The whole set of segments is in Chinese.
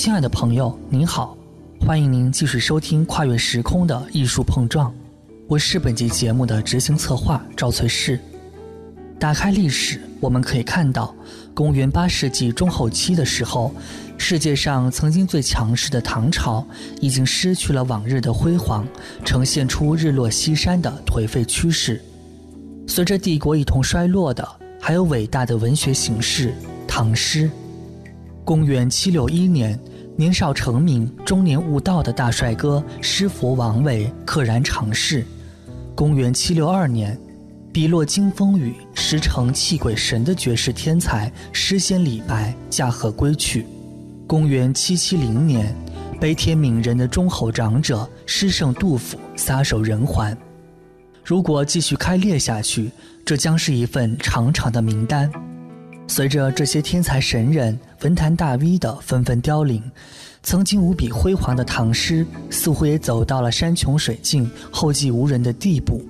亲爱的朋友，您好，欢迎您继续收听《跨越时空的艺术碰撞》，我是本集节目的执行策划赵翠氏。打开历史，我们可以看到，公元八世纪中后期的时候，世界上曾经最强势的唐朝已经失去了往日的辉煌，呈现出日落西山的颓废趋势。随着帝国一同衰落的，还有伟大的文学形式——唐诗。公元七六一年。年少成名、中年悟道的大帅哥诗佛王维溘然长逝。公元七六二年，笔落惊风雨、诗成泣鬼神的绝世天才诗仙李白驾鹤归去。公元七七零年，悲天悯人的忠厚长者诗圣杜甫撒手人寰。如果继续开列下去，这将是一份长长的名单。随着这些天才神人、文坛大 V 的纷纷凋零，曾经无比辉煌的唐诗似乎也走到了山穷水尽、后继无人的地步。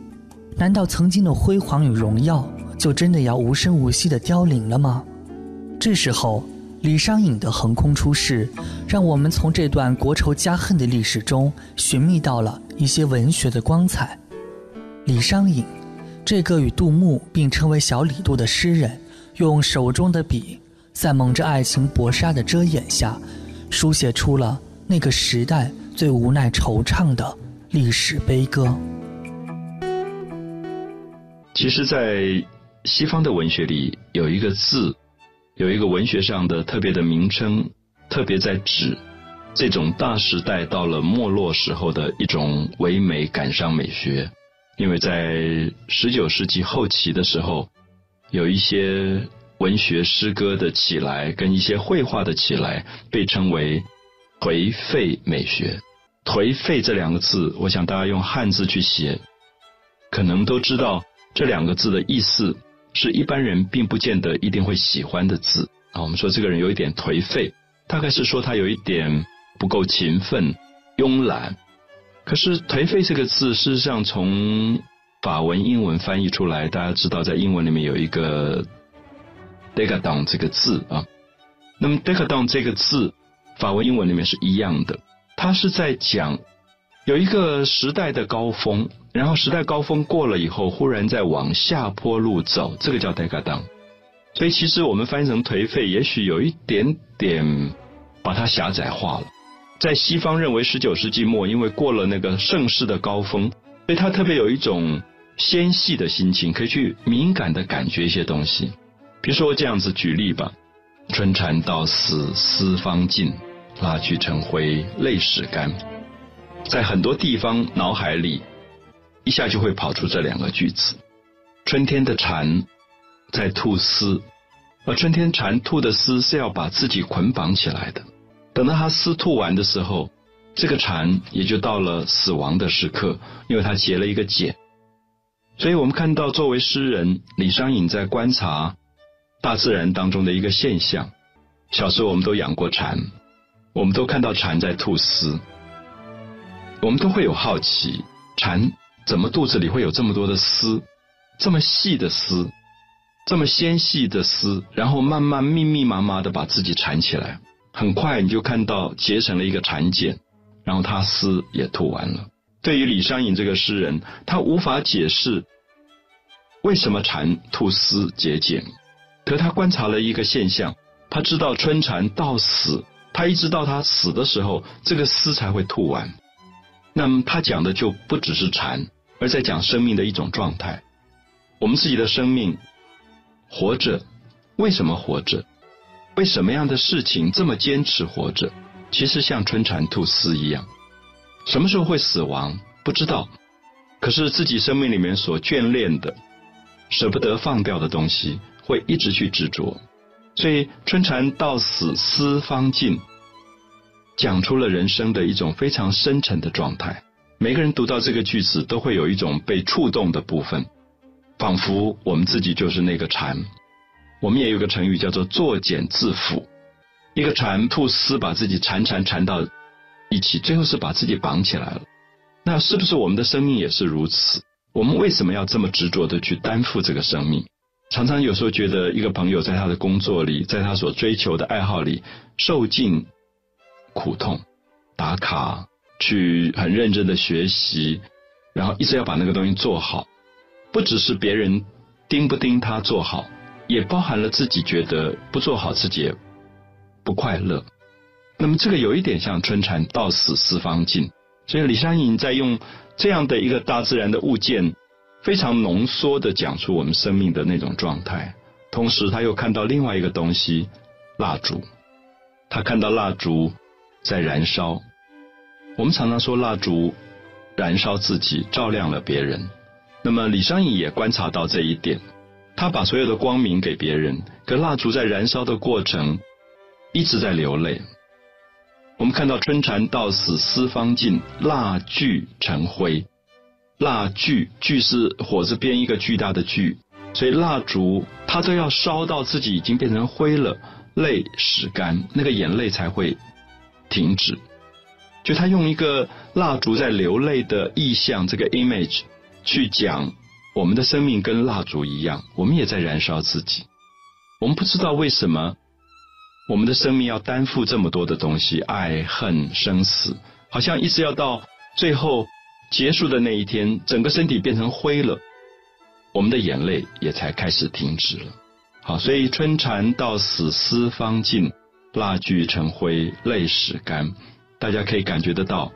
难道曾经的辉煌与荣耀就真的要无声无息的凋零了吗？这时候，李商隐的横空出世，让我们从这段国仇家恨的历史中寻觅到了一些文学的光彩。李商隐，这个与杜牧并称为“小李杜”的诗人。用手中的笔，在蒙着爱情薄纱的遮掩下，书写出了那个时代最无奈惆怅的历史悲歌。其实，在西方的文学里，有一个字，有一个文学上的特别的名称，特别在指这种大时代到了没落时候的一种唯美感伤美学。因为在十九世纪后期的时候。有一些文学诗歌的起来，跟一些绘画的起来，被称为颓废美学。颓废这两个字，我想大家用汉字去写，可能都知道这两个字的意思，是一般人并不见得一定会喜欢的字啊。我们说这个人有一点颓废，大概是说他有一点不够勤奋、慵懒。可是“颓废”这个字，事实上从法文、英文翻译出来，大家知道，在英文里面有一个 “decadent” 这个字啊。那么 “decadent” 这个字，法文、英文里面是一样的。它是在讲有一个时代的高峰，然后时代高峰过了以后，忽然在往下坡路走，这个叫 “decadent”。所以，其实我们翻译成颓废，也许有一点点把它狭窄化了。在西方认为，十九世纪末，因为过了那个盛世的高峰，所以它特别有一种。纤细的心情，可以去敏感的感觉一些东西。比如说这样子举例吧：“春蚕到死丝方尽，蜡炬成灰泪始干。”在很多地方脑海里一下就会跑出这两个句子。春天的蚕在吐丝，而春天蚕吐的丝是要把自己捆绑起来的。等到它丝吐完的时候，这个蚕也就到了死亡的时刻，因为它结了一个茧。所以我们看到，作为诗人李商隐在观察大自然当中的一个现象。小时候我们都养过蚕，我们都看到蚕在吐丝，我们都会有好奇：蚕怎么肚子里会有这么多的丝，这么细的丝，这么纤细的丝，然后慢慢密密麻麻的把自己缠起来，很快你就看到结成了一个蚕茧，然后它丝也吐完了。对于李商隐这个诗人，他无法解释为什么蚕吐丝结茧，可他观察了一个现象，他知道春蚕到死，他一直到他死的时候，这个丝才会吐完。那么他讲的就不只是蚕，而在讲生命的一种状态。我们自己的生命活着，为什么活着？为什么样的事情这么坚持活着？其实像春蚕吐丝一样。什么时候会死亡？不知道。可是自己生命里面所眷恋的、舍不得放掉的东西，会一直去执着。所以“春蚕到死丝方尽”，讲出了人生的一种非常深沉的状态。每个人读到这个句子，都会有一种被触动的部分，仿佛我们自己就是那个蚕。我们也有个成语叫做“作茧自缚”，一个蚕吐丝，把自己缠缠缠到。一起，最后是把自己绑起来了。那是不是我们的生命也是如此？我们为什么要这么执着的去担负这个生命？常常有时候觉得，一个朋友在他的工作里，在他所追求的爱好里受尽苦痛，打卡，去很认真的学习，然后一直要把那个东西做好，不只是别人盯不盯他做好，也包含了自己觉得不做好自己也不快乐。那么这个有一点像春蚕到死丝方尽，所以李商隐在用这样的一个大自然的物件，非常浓缩的讲出我们生命的那种状态。同时，他又看到另外一个东西——蜡烛。他看到蜡烛在燃烧。我们常常说蜡烛燃烧自己，照亮了别人。那么李商隐也观察到这一点，他把所有的光明给别人，可蜡烛在燃烧的过程一直在流泪。我们看到“春蚕到死丝方尽，蜡炬成灰”。蜡炬，炬是火字边一个巨大的炬。所以蜡烛，它都要烧到自己已经变成灰了，泪始干，那个眼泪才会停止。就他用一个蜡烛在流泪的意象，这个 image 去讲我们的生命跟蜡烛一样，我们也在燃烧自己。我们不知道为什么我们的生命要担负这么多的东西，爱恨生死，好像一直要到最后结束的那一天，整个身体变成灰了。我们的眼泪也才开始停止了。好，所以春蚕到死丝方尽，蜡炬成灰泪始干。大家可以感觉得到，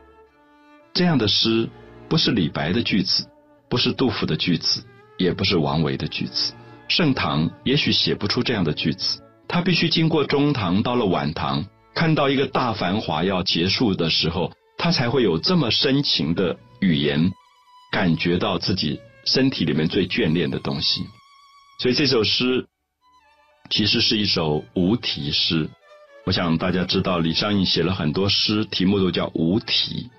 这样的诗不是李白的句子，不是杜甫的句子，也不是王维的句子。盛唐也许写不出这样的句子，他必须经过中唐，到了晚唐，看到一个大繁华要结束的时候，他才会有这么深情的语言，感觉到自己。身体里面最眷恋的东西，所以这首诗其实是一首无题诗。我想大家知道，李商隐写了很多诗，题目都叫无题。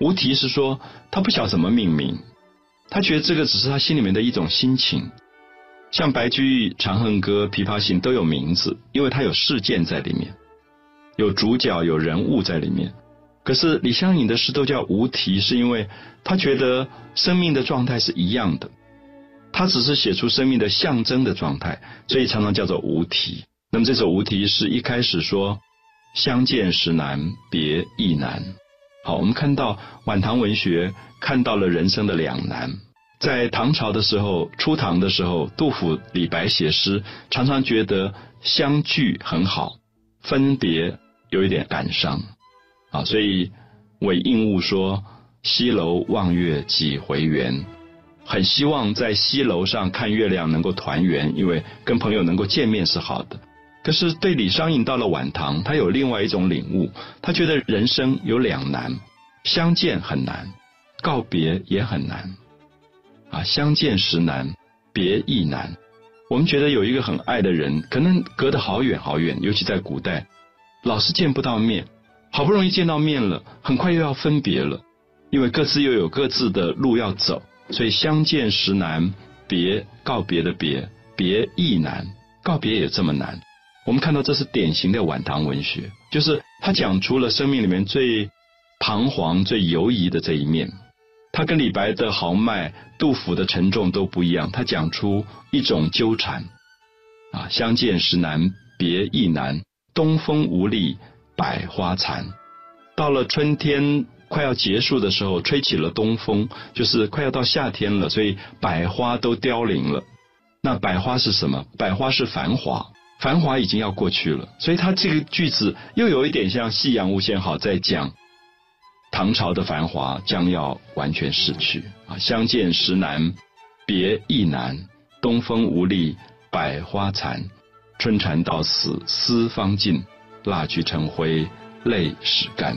无题是说他不晓怎么命名，他觉得这个只是他心里面的一种心情。像白居易《长恨歌》《琵琶行》都有名字，因为它有事件在里面，有主角、有人物在里面。可是李商隐的诗都叫无题，是因为他觉得生命的状态是一样的，他只是写出生命的象征的状态，所以常常叫做无题。那么这首无题诗一开始说相见时难别亦难。好，我们看到晚唐文学看到了人生的两难。在唐朝的时候，初唐的时候，杜甫、李白写诗常常觉得相聚很好，分别有一点感伤。啊，所以韦应物说：“西楼望月几回圆。”很希望在西楼上看月亮能够团圆，因为跟朋友能够见面是好的。可是对李商隐到了晚唐，他有另外一种领悟，他觉得人生有两难：相见很难，告别也很难。啊，相见时难，别亦难。我们觉得有一个很爱的人，可能隔得好远好远，尤其在古代，老是见不到面。好不容易见到面了，很快又要分别了，因为各自又有各自的路要走，所以相见时难，别告别的别，别亦难，告别也这么难。我们看到这是典型的晚唐文学，就是他讲出了生命里面最彷徨、最犹疑的这一面。他跟李白的豪迈、杜甫的沉重都不一样，他讲出一种纠缠啊，相见时难，别亦难，东风无力。百花残，到了春天快要结束的时候，吹起了东风，就是快要到夏天了，所以百花都凋零了。那百花是什么？百花是繁华，繁华已经要过去了。所以他这个句子又有一点像夕阳无限好，在讲唐朝的繁华将要完全逝去啊！相见时难，别亦难，东风无力，百花残，春蚕到死丝方尽。蜡炬成灰泪始干，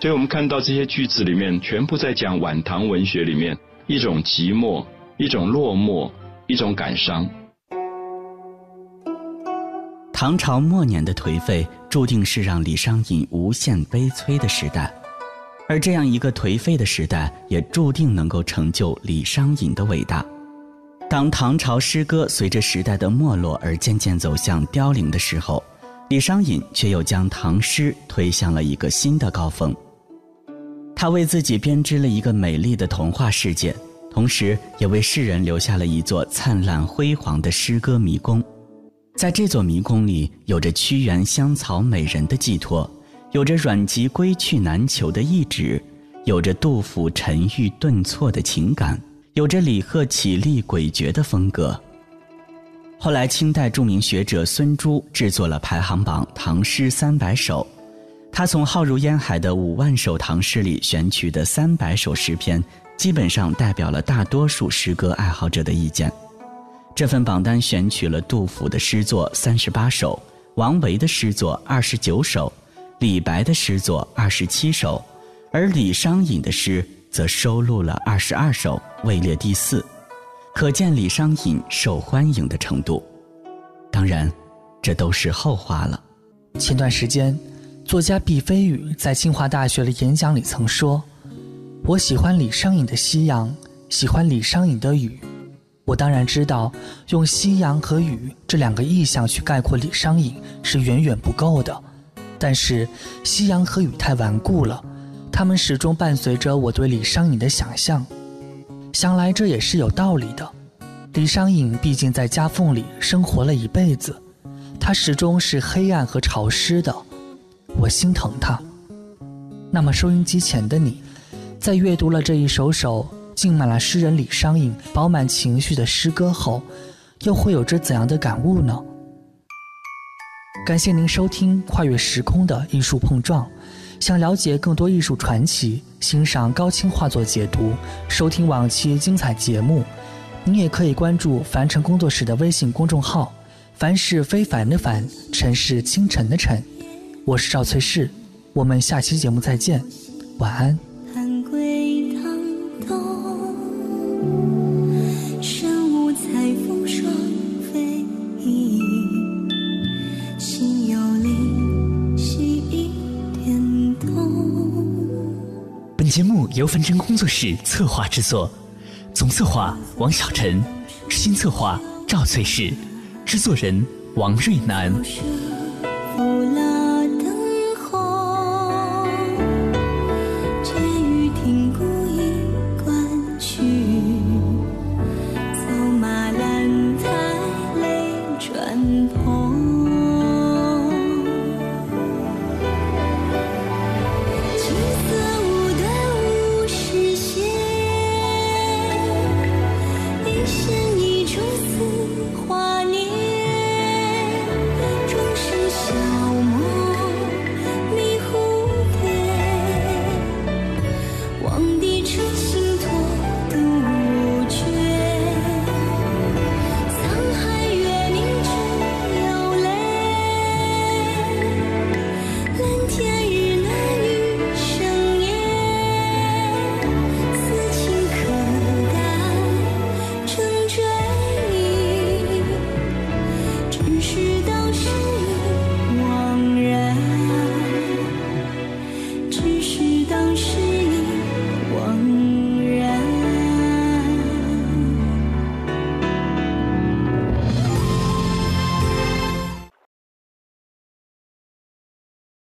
所以我们看到这些句子里面，全部在讲晚唐文学里面一种寂寞、一种落寞、一种感伤。唐朝末年的颓废，注定是让李商隐无限悲催的时代，而这样一个颓废的时代，也注定能够成就李商隐的伟大。当唐朝诗歌随着时代的没落而渐渐走向凋零的时候。李商隐却又将唐诗推向了一个新的高峰。他为自己编织了一个美丽的童话世界，同时也为世人留下了一座灿烂辉煌的诗歌迷宫。在这座迷宫里，有着屈原香草美人的寄托，有着阮籍归去难求的意志，有着杜甫沉郁顿挫的情感，有着李贺绮丽诡谲的风格。后来，清代著名学者孙朱制作了排行榜《唐诗三百首》，他从浩如烟海的五万首唐诗里选取的三百首诗篇，基本上代表了大多数诗歌爱好者的意见。这份榜单选取了杜甫的诗作三十八首，王维的诗作二十九首，李白的诗作二十七首，而李商隐的诗则收录了二十二首，位列第四。可见李商隐受欢迎的程度，当然，这都是后话了。前段时间，作家毕飞宇在清华大学的演讲里曾说：“我喜欢李商隐的夕阳，喜欢李商隐的雨。我当然知道，用夕阳和雨这两个意象去概括李商隐是远远不够的。但是，夕阳和雨太顽固了，它们始终伴随着我对李商隐的想象。”想来这也是有道理的。李商隐毕竟在夹缝里生活了一辈子，他始终是黑暗和潮湿的。我心疼他。那么收音机前的你，在阅读了这一首首浸满了诗人李商隐饱满情绪的诗歌后，又会有着怎样的感悟呢？感谢您收听《跨越时空的艺术碰撞》。想了解更多艺术传奇，欣赏高清画作解读，收听往期精彩节目，你也可以关注凡尘工作室的微信公众号“凡是非凡的凡，尘是清晨的晨”。我是赵翠氏，我们下期节目再见，晚安。由凡真工作室策划制作，总策划王小晨，新策划赵翠氏，制作人王瑞南。you.